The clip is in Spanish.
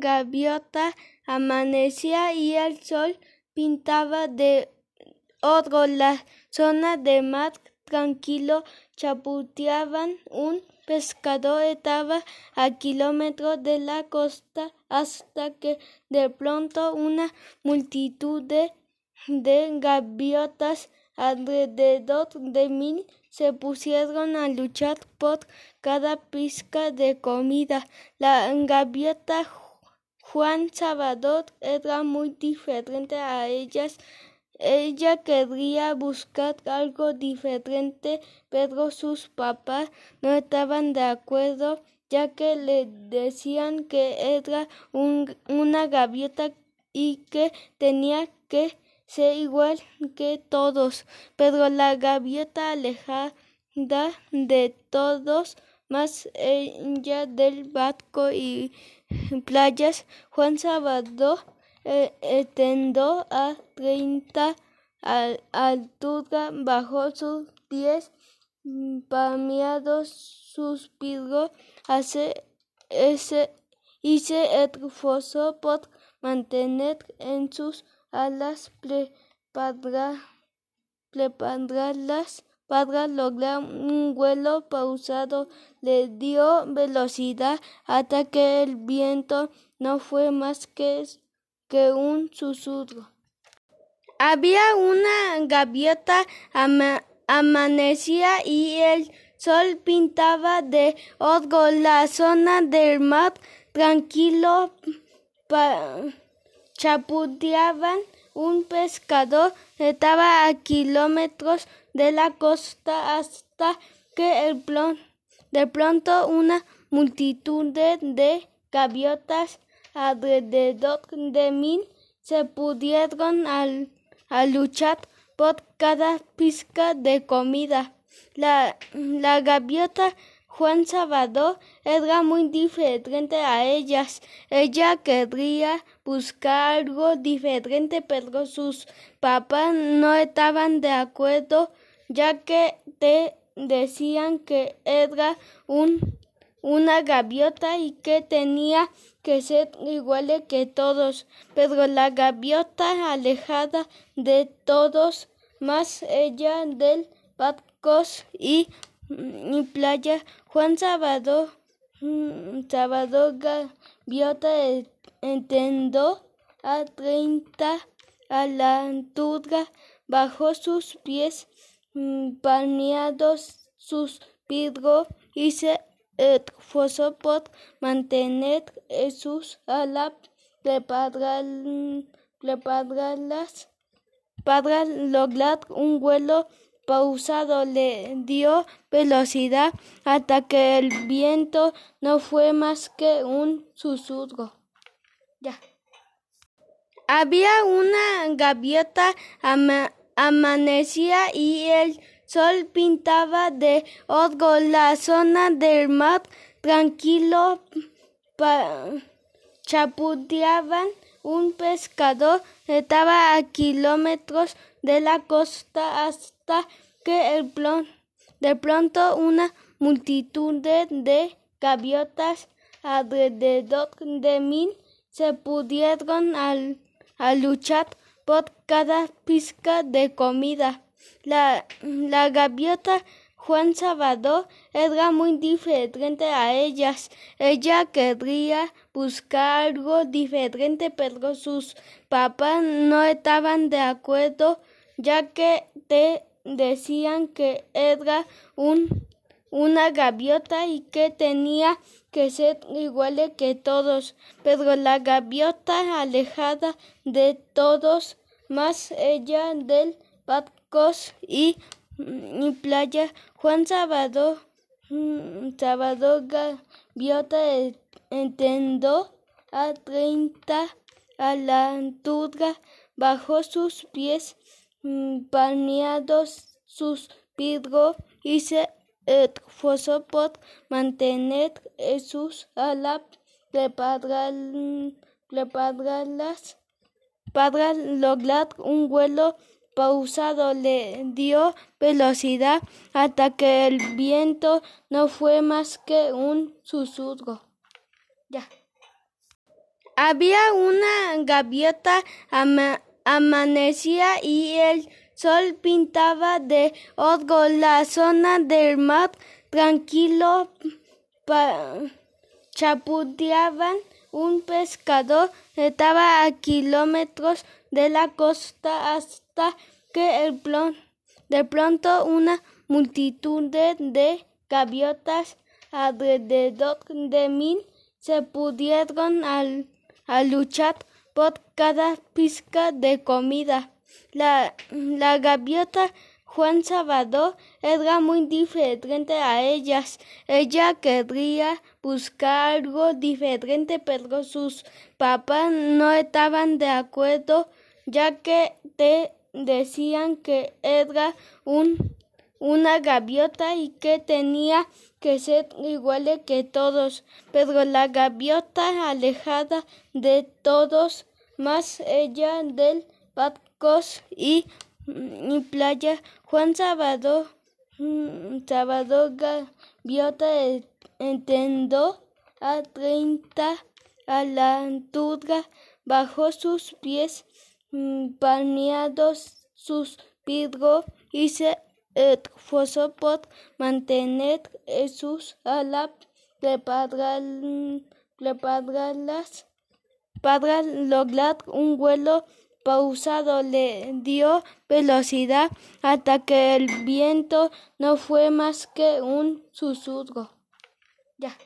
gaviota amanecía y el sol pintaba de oro la zona de mar tranquilo, chapoteaban un pescador estaba a kilómetros de la costa hasta que de pronto una multitud de, de gaviotas alrededor de mil se pusieron a luchar por cada pizca de comida. La gaviota Juan Salvador era muy diferente a ellas. Ella quería buscar algo diferente, pero sus papás no estaban de acuerdo, ya que le decían que era un, una gaviota y que tenía que ser igual que todos. Pero la gaviota alejada de todos, más ella del barco y playas, Juan Salvador eh, a treinta altura bajo sus pies palmeados suspiró hace ese y se esforzó por mantener en sus alas preparadas para lograr un vuelo pausado. Le dio velocidad hasta que el viento no fue más que, que un susurro. Había una gaviota ama, amanecía y el sol pintaba de oro la zona del mar tranquilo chaputeaban un pescador estaba a kilómetros de la costa hasta que de pronto una multitud de, de gaviotas alrededor de mil se pudieron al, a luchar por cada pizca de comida. La, la gaviota Juan Salvador era muy diferente a ellas. Ella quería buscar algo diferente, pero sus papás no estaban de acuerdo, ya que te decían que era un, una gaviota y que tenía que ser igual que todos. Pero la gaviota alejada de todos, más ella del barcos y y playa. Juan Salvador Salvador Gaviota entendió a treinta a la altura bajo sus pies palmeados suspiró y se esforzó por mantener sus alas preparadas para lograr un vuelo pausado le dio velocidad hasta que el viento no fue más que un susurro. Ya. Había una gaviota ama, amanecía y el sol pintaba de oro la zona del mar tranquilo chaputeaban un pescador estaba a kilómetros de la costa hasta que el plon, de pronto una multitud de, gaviotas alrededor de mil se pudieron al, a luchar por cada pizca de comida. La, la gaviota Juan Salvador era muy diferente a ellas. Ella quería buscar algo diferente, pero sus papás no estaban de acuerdo, ya que te decían que era un, una gaviota y que tenía que ser igual que todos. Pero la gaviota alejada de todos, más ella del barcos y y playa. Juan Salvador Salvador Gaviota entendió a treinta a la altura bajo sus pies palmeados suspiró y se esforzó por mantener sus alas preparadas para lograr un vuelo pausado le dio velocidad hasta que el viento no fue más que un susurro. Ya. Había una gaviota, amanecía y el sol pintaba de oro la zona del mar tranquilo. chaputeaban un pescador estaba a kilómetros de la costa hasta que de pronto una multitud de gaviotas alrededor de mí se pudieron al a luchar por cada pizca de comida. La, la gaviota Juan Salvador era muy diferente a ellas. Ella quería buscar algo diferente, pero sus papás no estaban de acuerdo, ya que te decían que era un, una gaviota y que tenía que ser iguales que todos, pero la gaviota alejada de todos, más ella del barcos y, playa, Juan Salvador, mm, Salvador Gaviota entendió a treinta a la altura, bajo sus pies palmeados suspiró y se esforzó por mantener sus alas preparadas para lograr un vuelo pausado. Le dio velocidad hasta que el viento no fue más que un susurro. Ya.